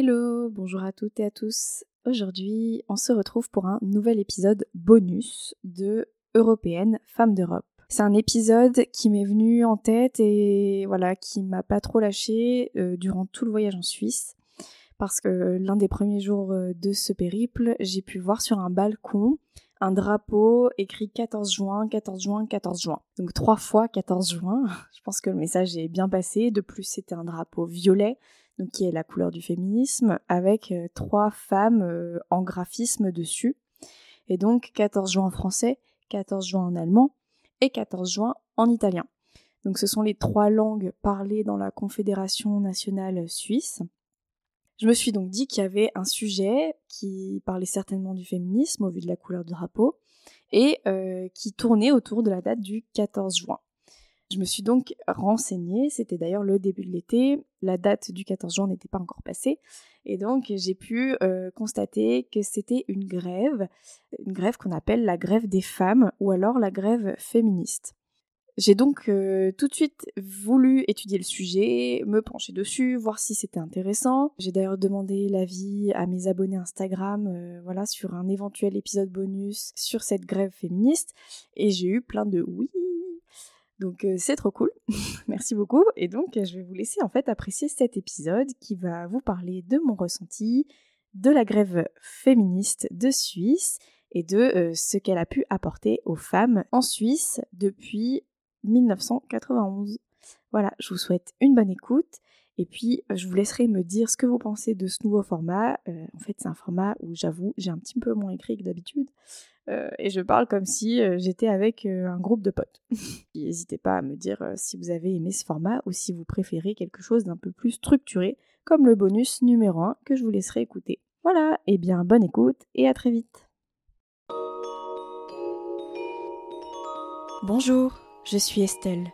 Hello, bonjour à toutes et à tous. Aujourd'hui, on se retrouve pour un nouvel épisode bonus de Européenne Femmes d'Europe. C'est un épisode qui m'est venu en tête et voilà, qui m'a pas trop lâché euh, durant tout le voyage en Suisse. Parce que l'un des premiers jours euh, de ce périple, j'ai pu voir sur un balcon un drapeau écrit 14 juin, 14 juin, 14 juin. Donc trois fois 14 juin. Je pense que le message est bien passé. De plus, c'était un drapeau violet donc qui est la couleur du féminisme, avec euh, trois femmes euh, en graphisme dessus. Et donc 14 juin en français, 14 juin en allemand et 14 juin en italien. Donc ce sont les trois langues parlées dans la Confédération nationale suisse. Je me suis donc dit qu'il y avait un sujet qui parlait certainement du féminisme au vu de la couleur du drapeau et euh, qui tournait autour de la date du 14 juin. Je me suis donc renseignée, c'était d'ailleurs le début de l'été, la date du 14 juin n'était pas encore passée, et donc j'ai pu euh, constater que c'était une grève, une grève qu'on appelle la grève des femmes ou alors la grève féministe. J'ai donc euh, tout de suite voulu étudier le sujet, me pencher dessus, voir si c'était intéressant. J'ai d'ailleurs demandé l'avis à mes abonnés Instagram, euh, voilà, sur un éventuel épisode bonus sur cette grève féministe, et j'ai eu plein de oui, donc euh, c'est trop cool. Merci beaucoup. Et donc je vais vous laisser en fait apprécier cet épisode qui va vous parler de mon ressenti, de la grève féministe de Suisse et de euh, ce qu'elle a pu apporter aux femmes en Suisse depuis 1991. Voilà, je vous souhaite une bonne écoute et puis je vous laisserai me dire ce que vous pensez de ce nouveau format. Euh, en fait c'est un format où j'avoue j'ai un petit peu moins écrit que d'habitude. Euh, et je parle comme si euh, j'étais avec euh, un groupe de potes. N'hésitez pas à me dire si vous avez aimé ce format ou si vous préférez quelque chose d'un peu plus structuré, comme le bonus numéro 1 que je vous laisserai écouter. Voilà, et bien bonne écoute et à très vite. Bonjour, je suis Estelle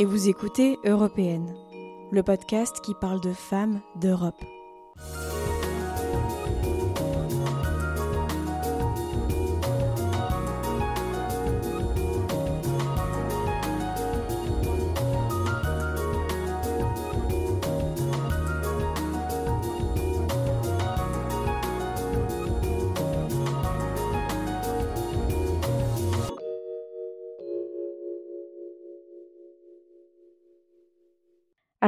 et vous écoutez Européenne, le podcast qui parle de femmes d'Europe.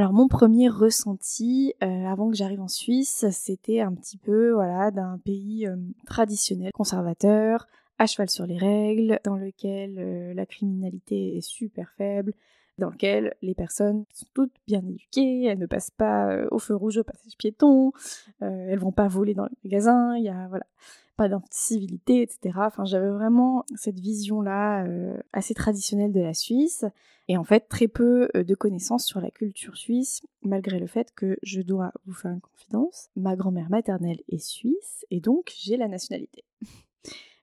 Alors mon premier ressenti euh, avant que j'arrive en Suisse, c'était un petit peu voilà d'un pays euh, traditionnel, conservateur, à cheval sur les règles, dans lequel euh, la criminalité est super faible, dans lequel les personnes sont toutes bien éduquées, elles ne passent pas au feu rouge au passage piéton, elles vont pas voler dans les magasins, il y a voilà pas d'incivilité, etc. Enfin, j'avais vraiment cette vision-là euh, assez traditionnelle de la Suisse, et en fait très peu euh, de connaissances sur la culture suisse, malgré le fait que je dois vous faire une confidence. Ma grand-mère maternelle est suisse, et donc j'ai la nationalité.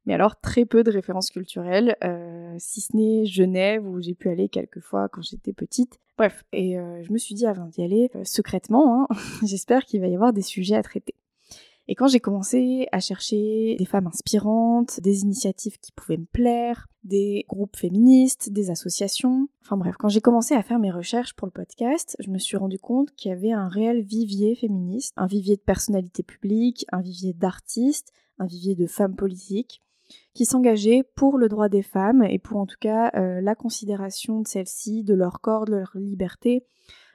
Mais alors très peu de références culturelles, euh, si ce n'est Genève où j'ai pu aller quelques fois quand j'étais petite. Bref, et je me suis dit avant d'y aller, secrètement, hein, j'espère qu'il va y avoir des sujets à traiter. Et quand j'ai commencé à chercher des femmes inspirantes, des initiatives qui pouvaient me plaire, des groupes féministes, des associations, enfin bref, quand j'ai commencé à faire mes recherches pour le podcast, je me suis rendu compte qu'il y avait un réel vivier féministe, un vivier de personnalités publiques, un vivier d'artistes, un vivier de femmes politiques qui s'engageaient pour le droit des femmes et pour en tout cas euh, la considération de celles-ci, de leur corps, de leur liberté,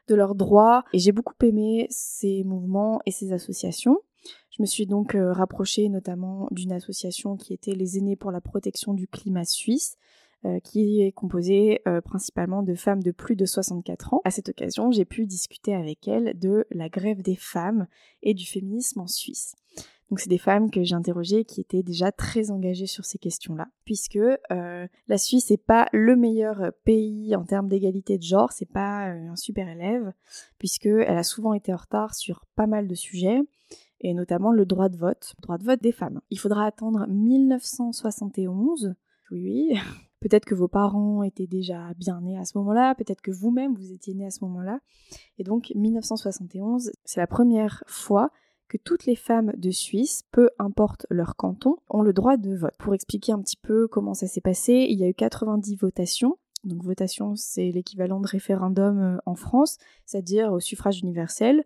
de leurs droits. Et j'ai beaucoup aimé ces mouvements et ces associations. Je me suis donc euh, rapprochée notamment d'une association qui était les aînés pour la protection du climat suisse, euh, qui est composée euh, principalement de femmes de plus de 64 ans. À cette occasion, j'ai pu discuter avec elles de la grève des femmes et du féminisme en Suisse. Donc c'est des femmes que j'ai interrogées qui étaient déjà très engagées sur ces questions-là, puisque la Suisse n'est pas le meilleur pays en termes d'égalité de genre, c'est pas un super élève, puisque elle a souvent été en retard sur pas mal de sujets et notamment le droit de vote, le droit de vote des femmes. Il faudra attendre 1971, oui oui, peut-être que vos parents étaient déjà bien nés à ce moment-là, peut-être que vous-même vous étiez nés à ce moment-là, et donc 1971, c'est la première fois que toutes les femmes de Suisse, peu importe leur canton, ont le droit de vote. Pour expliquer un petit peu comment ça s'est passé, il y a eu 90 votations. Donc votation, c'est l'équivalent de référendum euh, en France, c'est-à-dire au suffrage universel,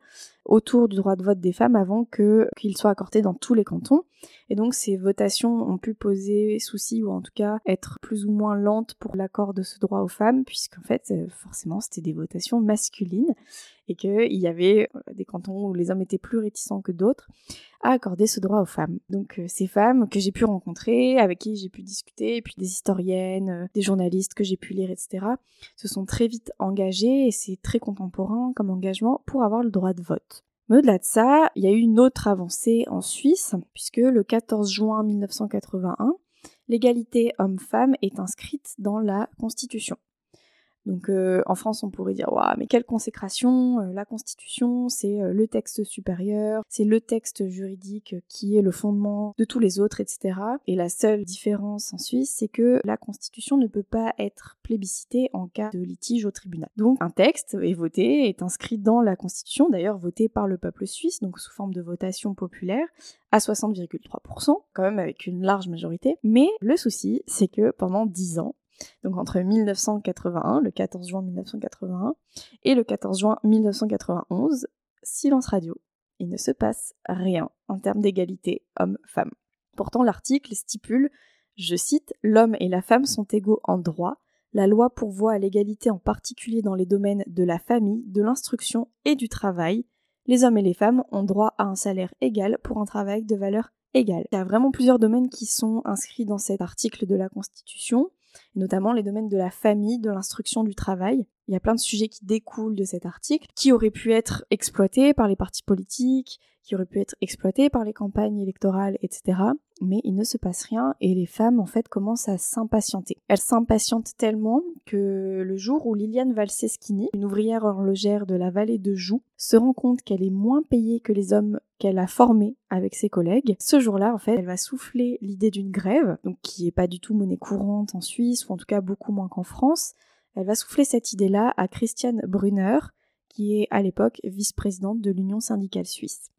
autour du droit de vote des femmes avant que qu'il soit accordé dans tous les cantons. Et donc ces votations ont pu poser souci ou en tout cas être plus ou moins lentes pour l'accord de ce droit aux femmes, puisqu'en fait euh, forcément c'était des votations masculines et qu'il y avait euh, des cantons où les hommes étaient plus réticents que d'autres à accorder ce droit aux femmes. Donc euh, ces femmes que j'ai pu rencontrer, avec qui j'ai pu discuter, et puis des historiennes, des journalistes que j'ai pu lire, etc., se sont très vite engagées, et c'est très contemporain comme engagement, pour avoir le droit de vote. Mais au-delà de ça, il y a eu une autre avancée en Suisse, puisque le 14 juin 1981, l'égalité homme-femme est inscrite dans la Constitution. Donc euh, en France, on pourrait dire waouh, mais quelle consécration euh, La Constitution, c'est euh, le texte supérieur, c'est le texte juridique qui est le fondement de tous les autres, etc. Et la seule différence en Suisse, c'est que la Constitution ne peut pas être plébiscitée en cas de litige au tribunal. Donc un texte est voté, est inscrit dans la Constitution, d'ailleurs voté par le peuple suisse, donc sous forme de votation populaire, à 60,3%, quand même avec une large majorité. Mais le souci, c'est que pendant 10 ans, donc entre 1981, le 14 juin 1981, et le 14 juin 1991, silence radio. Il ne se passe rien en termes d'égalité homme-femme. Pourtant, l'article stipule, je cite, L'homme et la femme sont égaux en droit. La loi pourvoit à l'égalité en particulier dans les domaines de la famille, de l'instruction et du travail. Les hommes et les femmes ont droit à un salaire égal pour un travail de valeur égale. Il y a vraiment plusieurs domaines qui sont inscrits dans cet article de la Constitution notamment les domaines de la famille, de l'instruction, du travail. Il y a plein de sujets qui découlent de cet article, qui auraient pu être exploités par les partis politiques, qui auraient pu être exploités par les campagnes électorales, etc. Mais il ne se passe rien et les femmes en fait commencent à s'impatienter. Elles s'impatientent tellement que le jour où Liliane Valseschini, une ouvrière horlogère de la vallée de Joux, se rend compte qu'elle est moins payée que les hommes qu'elle a formés avec ses collègues, ce jour-là en fait elle va souffler l'idée d'une grève, qui est pas du tout monnaie courante en Suisse ou en tout cas beaucoup moins qu'en France. Elle va souffler cette idée-là à Christiane Brunner, qui est à l'époque vice-présidente de l'Union syndicale suisse.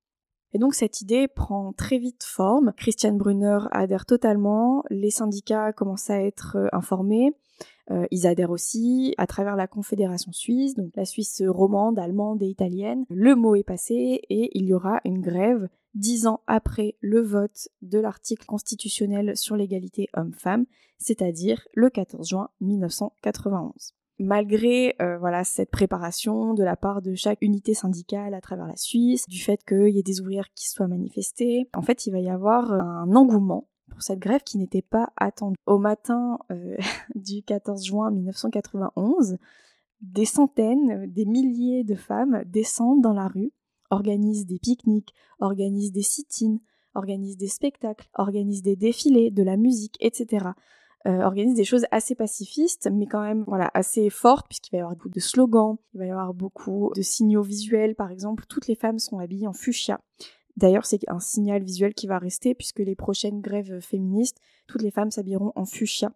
Et donc cette idée prend très vite forme. Christiane Brunner adhère totalement, les syndicats commencent à être euh, informés, euh, ils adhèrent aussi à travers la Confédération suisse, donc la Suisse romande, allemande et italienne. Le mot est passé et il y aura une grève dix ans après le vote de l'article constitutionnel sur l'égalité homme-femme, c'est-à-dire le 14 juin 1991 malgré euh, voilà cette préparation de la part de chaque unité syndicale à travers la Suisse, du fait qu'il y ait des ouvrières qui soient manifestées, en fait il va y avoir un engouement pour cette grève qui n'était pas attendue. Au matin euh, du 14 juin 1991, des centaines, des milliers de femmes descendent dans la rue, organisent des pique-niques, organisent des sit-ins, organisent des spectacles, organisent des défilés, de la musique, etc. Euh, organise des choses assez pacifistes, mais quand même voilà assez fortes, puisqu'il va y avoir beaucoup de slogans, il va y avoir beaucoup de signaux visuels. Par exemple, toutes les femmes sont habillées en fuchsia. D'ailleurs, c'est un signal visuel qui va rester, puisque les prochaines grèves féministes, toutes les femmes s'habilleront en fuchsia.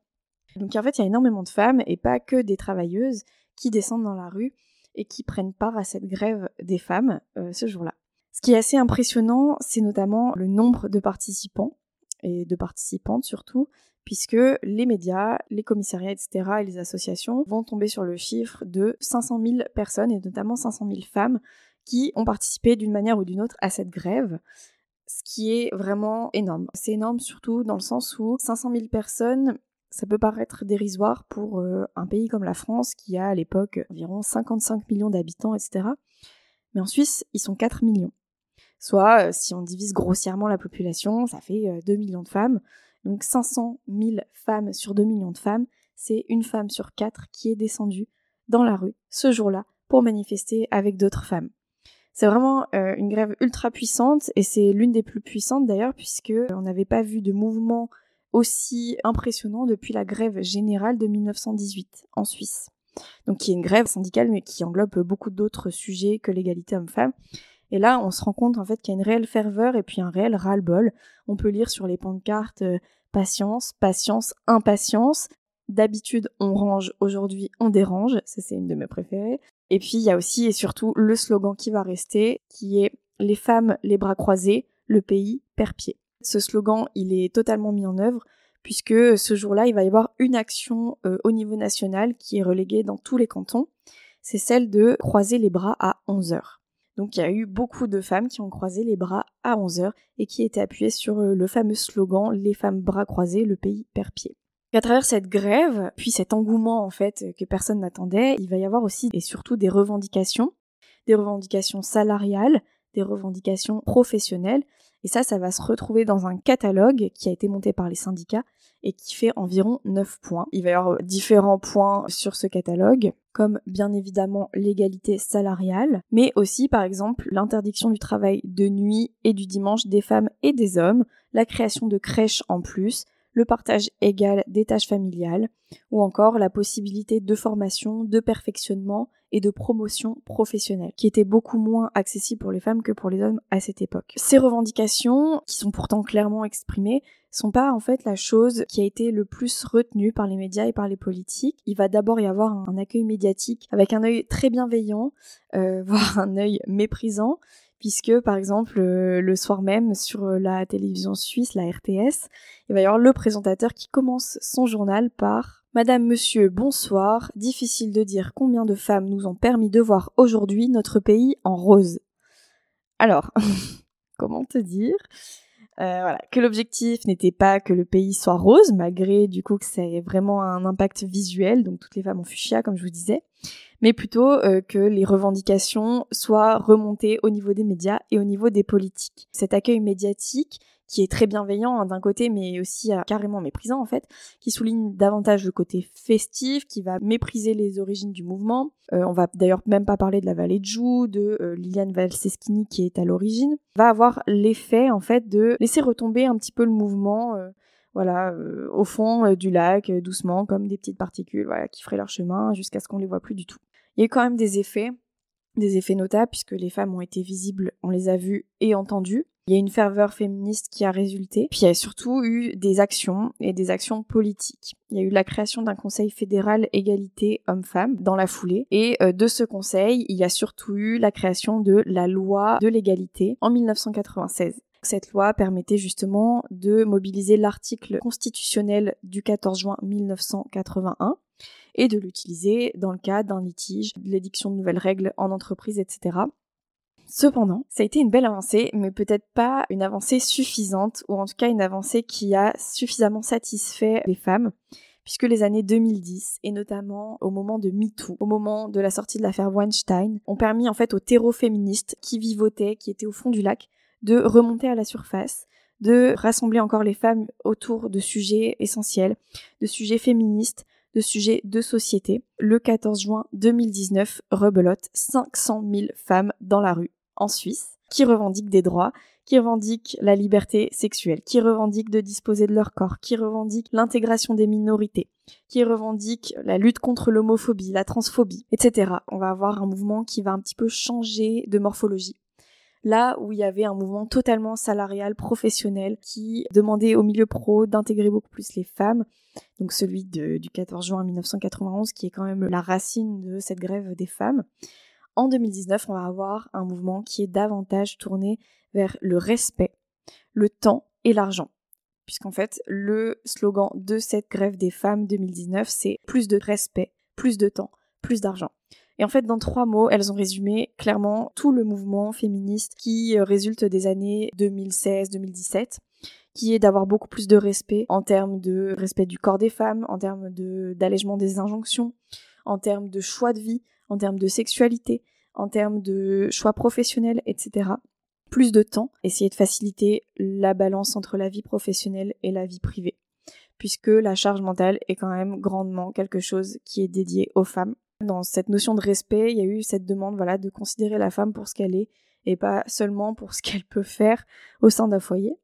Donc en fait, il y a énormément de femmes, et pas que des travailleuses, qui descendent dans la rue et qui prennent part à cette grève des femmes euh, ce jour-là. Ce qui est assez impressionnant, c'est notamment le nombre de participants et de participantes surtout, puisque les médias, les commissariats, etc. et les associations vont tomber sur le chiffre de 500 000 personnes, et notamment 500 000 femmes, qui ont participé d'une manière ou d'une autre à cette grève, ce qui est vraiment énorme. C'est énorme surtout dans le sens où 500 000 personnes, ça peut paraître dérisoire pour euh, un pays comme la France, qui a à l'époque environ 55 millions d'habitants, etc. Mais en Suisse, ils sont 4 millions. Soit, euh, si on divise grossièrement la population, ça fait 2 euh, millions de femmes. Donc 500 000 femmes sur 2 millions de femmes, c'est une femme sur quatre qui est descendue dans la rue ce jour-là pour manifester avec d'autres femmes. C'est vraiment euh, une grève ultra puissante et c'est l'une des plus puissantes d'ailleurs puisque on n'avait pas vu de mouvement aussi impressionnant depuis la grève générale de 1918 en Suisse. Donc qui est une grève syndicale mais qui englobe beaucoup d'autres sujets que l'égalité homme-femme. Et là, on se rend compte en fait qu'il y a une réelle ferveur et puis un réel ras-le-bol. On peut lire sur les pancartes euh, patience, patience, impatience. D'habitude, on range, aujourd'hui, on dérange. Ça, c'est une de mes préférées. Et puis, il y a aussi et surtout le slogan qui va rester, qui est les femmes, les bras croisés, le pays perd pied. Ce slogan, il est totalement mis en œuvre puisque ce jour-là, il va y avoir une action euh, au niveau national qui est reléguée dans tous les cantons. C'est celle de croiser les bras à 11 heures. Donc il y a eu beaucoup de femmes qui ont croisé les bras à 11h et qui étaient appuyées sur euh, le fameux slogan Les femmes bras croisés, le pays perd pied. à travers cette grève, puis cet engouement en fait que personne n'attendait, il va y avoir aussi et surtout des revendications, des revendications salariales, des revendications professionnelles, et ça, ça va se retrouver dans un catalogue qui a été monté par les syndicats et qui fait environ 9 points. Il va y avoir différents points sur ce catalogue, comme bien évidemment l'égalité salariale, mais aussi par exemple l'interdiction du travail de nuit et du dimanche des femmes et des hommes, la création de crèches en plus, le partage égal des tâches familiales, ou encore la possibilité de formation, de perfectionnement et de promotion professionnelle, qui était beaucoup moins accessible pour les femmes que pour les hommes à cette époque. Ces revendications, qui sont pourtant clairement exprimées, sont pas en fait la chose qui a été le plus retenue par les médias et par les politiques. Il va d'abord y avoir un accueil médiatique avec un œil très bienveillant, euh, voire un œil méprisant, puisque par exemple euh, le soir même sur la télévision suisse, la RTS, il va y avoir le présentateur qui commence son journal par Madame, Monsieur, bonsoir. Difficile de dire combien de femmes nous ont permis de voir aujourd'hui notre pays en rose. Alors, comment te dire? Euh, voilà, que l'objectif n'était pas que le pays soit rose, malgré du coup que ça ait vraiment un impact visuel, donc toutes les femmes ont fuchsia comme je vous disais, mais plutôt euh, que les revendications soient remontées au niveau des médias et au niveau des politiques. Cet accueil médiatique qui est très bienveillant hein, d'un côté, mais aussi euh, carrément méprisant en fait, qui souligne davantage le côté festif, qui va mépriser les origines du mouvement. Euh, on va d'ailleurs même pas parler de la vallée de Joux, de euh, Liliane Valseschini qui est à l'origine, va avoir l'effet en fait de laisser retomber un petit peu le mouvement. voilà, au fond du lac, doucement, comme des petites particules, voilà, qui feraient leur chemin jusqu'à ce qu'on les voit plus du tout. Il y a quand même des effets, des effets notables puisque les femmes ont été visibles, on les a vues et entendues. Il y a une ferveur féministe qui a résulté. Puis il y a surtout eu des actions et des actions politiques. Il y a eu la création d'un conseil fédéral égalité hommes-femmes dans la foulée. Et euh, de ce conseil, il y a surtout eu la création de la loi de l'égalité en 1996. Cette loi permettait justement de mobiliser l'article constitutionnel du 14 juin 1981 et de l'utiliser dans le cas d'un litige, de l'édiction de nouvelles règles en entreprise, etc. Cependant, ça a été une belle avancée, mais peut-être pas une avancée suffisante, ou en tout cas une avancée qui a suffisamment satisfait les femmes, puisque les années 2010, et notamment au moment de MeToo, au moment de la sortie de l'affaire Weinstein, ont permis en fait aux terreaux féministes qui vivotaient, qui étaient au fond du lac, de remonter à la surface, de rassembler encore les femmes autour de sujets essentiels, de sujets féministes, de sujets de société. Le 14 juin 2019, rebelote 500 000 femmes dans la rue en Suisse, qui revendiquent des droits, qui revendiquent la liberté sexuelle, qui revendiquent de disposer de leur corps, qui revendiquent l'intégration des minorités, qui revendiquent la lutte contre l'homophobie, la transphobie, etc. On va avoir un mouvement qui va un petit peu changer de morphologie. Là où il y avait un mouvement totalement salarial, professionnel, qui demandait au milieu pro d'intégrer beaucoup plus les femmes, donc celui du 14 juin 1991, qui est quand même la racine de cette grève des femmes, en 2019, on va avoir un mouvement qui est davantage tourné vers le respect, le temps et l'argent. Puisqu'en fait, le slogan de cette grève des femmes 2019, c'est plus de respect, plus de temps, plus d'argent. Et en fait, dans trois mots, elles ont résumé clairement tout le mouvement féministe qui euh, résulte des années 2016-2017 qui est d'avoir beaucoup plus de respect en termes de respect du corps des femmes, en termes d'allègement des injonctions, en termes de choix de vie, en termes de sexualité, en termes de choix professionnels, etc. Plus de temps, essayer de faciliter la balance entre la vie professionnelle et la vie privée, puisque la charge mentale est quand même grandement quelque chose qui est dédié aux femmes. Dans cette notion de respect, il y a eu cette demande voilà, de considérer la femme pour ce qu'elle est et pas seulement pour ce qu'elle peut faire au sein d'un foyer.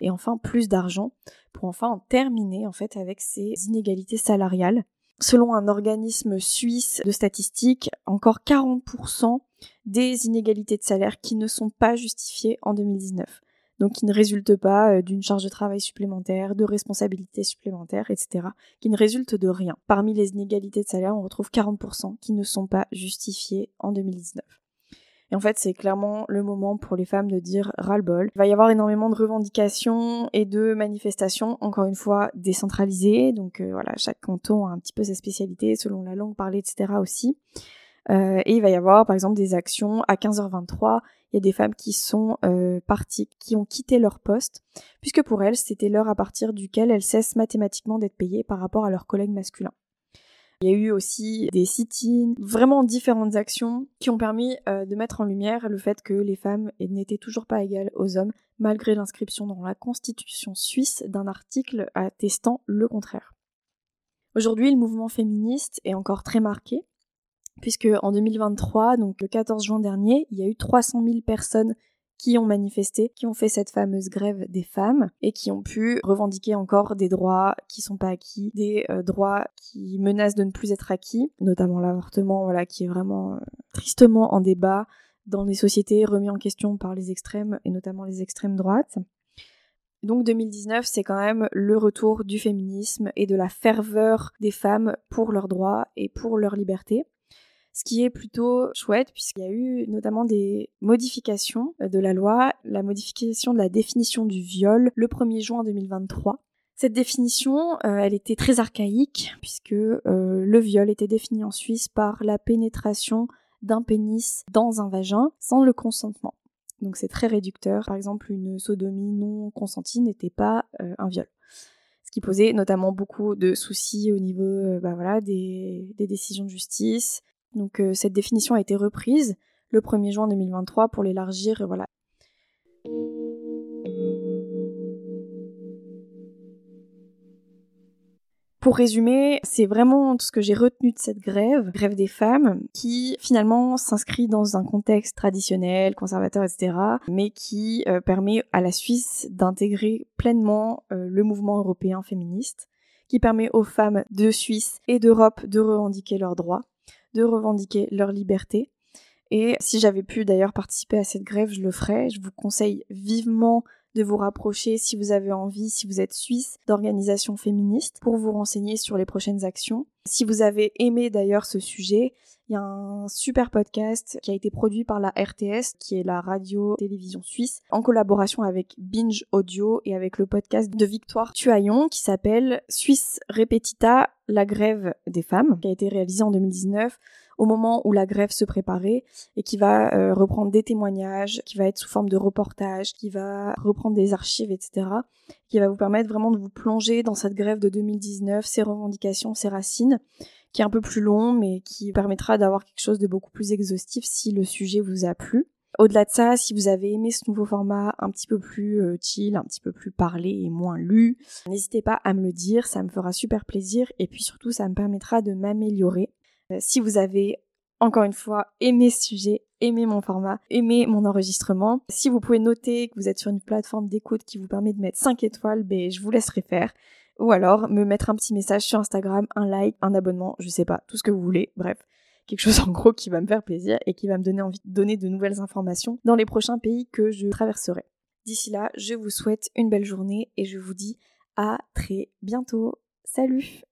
Et enfin, plus d'argent pour enfin en terminer en fait avec ces inégalités salariales Selon un organisme suisse de statistiques, encore 40% des inégalités de salaire qui ne sont pas justifiées en 2019. Donc qui ne résultent pas euh, d'une charge de travail supplémentaire, de responsabilités supplémentaires, etc. Qui ne résultent de rien. Parmi les inégalités de salaire, on retrouve 40% qui ne sont pas justifiées en 2019. Et en fait, c'est clairement le moment pour les femmes de dire ras-le-bol. Il va y avoir énormément de revendications et de manifestations, encore une fois, décentralisées. Donc euh, voilà, chaque canton a un petit peu sa spécialité selon la langue parlée, etc. aussi. Euh, et il va y avoir par exemple des actions à 15h23. Il y a des femmes qui sont euh, parties, qui ont quitté leur poste, puisque pour elles, c'était l'heure à partir duquel elles cessent mathématiquement d'être payées par rapport à leurs collègues masculins. Il y a eu aussi des sit-ins, vraiment différentes actions qui ont permis euh, de mettre en lumière le fait que les femmes n'étaient toujours pas égales aux hommes, malgré l'inscription dans la constitution suisse d'un article attestant le contraire. Aujourd'hui, le mouvement féministe est encore très marqué, puisque en 2023, donc le 14 juin dernier, il y a eu 300 000 personnes qui ont manifesté, qui ont fait cette fameuse grève des femmes et qui ont pu revendiquer encore des droits qui sont pas acquis, des euh, droits qui menacent de ne plus être acquis, notamment l'avortement, voilà, qui est vraiment euh, tristement en débat dans les sociétés remis en question par les extrêmes et notamment les extrêmes droites. Donc 2019, c'est quand même le retour du féminisme et de la ferveur des femmes pour leurs droits et pour leur liberté ce qui est plutôt chouette puisqu'il y a eu notamment des modifications euh, de la loi, la modification de la définition du viol le 1er juin 2023. Cette définition, euh, elle était très archaïque puisque euh, le viol était défini en Suisse par la pénétration d'un pénis dans un vagin sans le consentement. Donc c'est très réducteur. Par exemple, une sodomie non consentie n'était pas un viol. Ce qui posait notamment beaucoup de soucis au niveau bah voilà, des, des décisions de justice, donc euh, cette définition a été reprise le 1er juin 2023 pour l'élargir, voilà. Pour résumer, c'est vraiment ce que j'ai retenu de cette grève, grève des femmes, qui finalement s'inscrit dans un contexte traditionnel, conservateur, etc., mais qui euh, permet à la Suisse d'intégrer pleinement euh, le mouvement européen féministe, qui permet aux femmes de Suisse et d'Europe de revendiquer leurs droits, de revendiquer leur liberté. Et si j'avais pu d'ailleurs participer à cette grève, je le ferais. Je vous conseille vivement de vous rapprocher si vous avez envie, si vous êtes suisse, d'organisations féministes pour vous renseigner sur les prochaines actions. Si vous avez aimé d'ailleurs ce sujet, il y a un super podcast qui a été produit par la RTS, qui est la radio-télévision suisse, en collaboration avec Binge Audio et avec le podcast de Victoire Tuaillon qui s'appelle Suisse Repetita, la grève des femmes, qui a été réalisé en 2019 au moment où la grève se préparait et qui va euh, reprendre des témoignages, qui va être sous forme de reportage, qui va reprendre des archives, etc., qui va vous permettre vraiment de vous plonger dans cette grève de 2019, ses revendications, ses racines, qui est un peu plus long, mais qui permettra d'avoir quelque chose de beaucoup plus exhaustif si le sujet vous a plu. Au-delà de ça, si vous avez aimé ce nouveau format un petit peu plus euh, chill, un petit peu plus parlé et moins lu, n'hésitez pas à me le dire, ça me fera super plaisir et puis surtout ça me permettra de m'améliorer. Euh, si vous avez encore une fois aimé ce sujet, aimé mon format, aimé mon enregistrement, si vous pouvez noter que vous êtes sur une plateforme d'écoute qui vous permet de mettre 5 étoiles, ben, je vous laisserai faire. Ou alors me mettre un petit message sur Instagram, un like, un abonnement, je sais pas, tout ce que vous voulez, bref. Quelque chose en gros qui va me faire plaisir et qui va me donner envie de donner de nouvelles informations dans les prochains pays que je traverserai. D'ici là, je vous souhaite une belle journée et je vous dis à très bientôt. Salut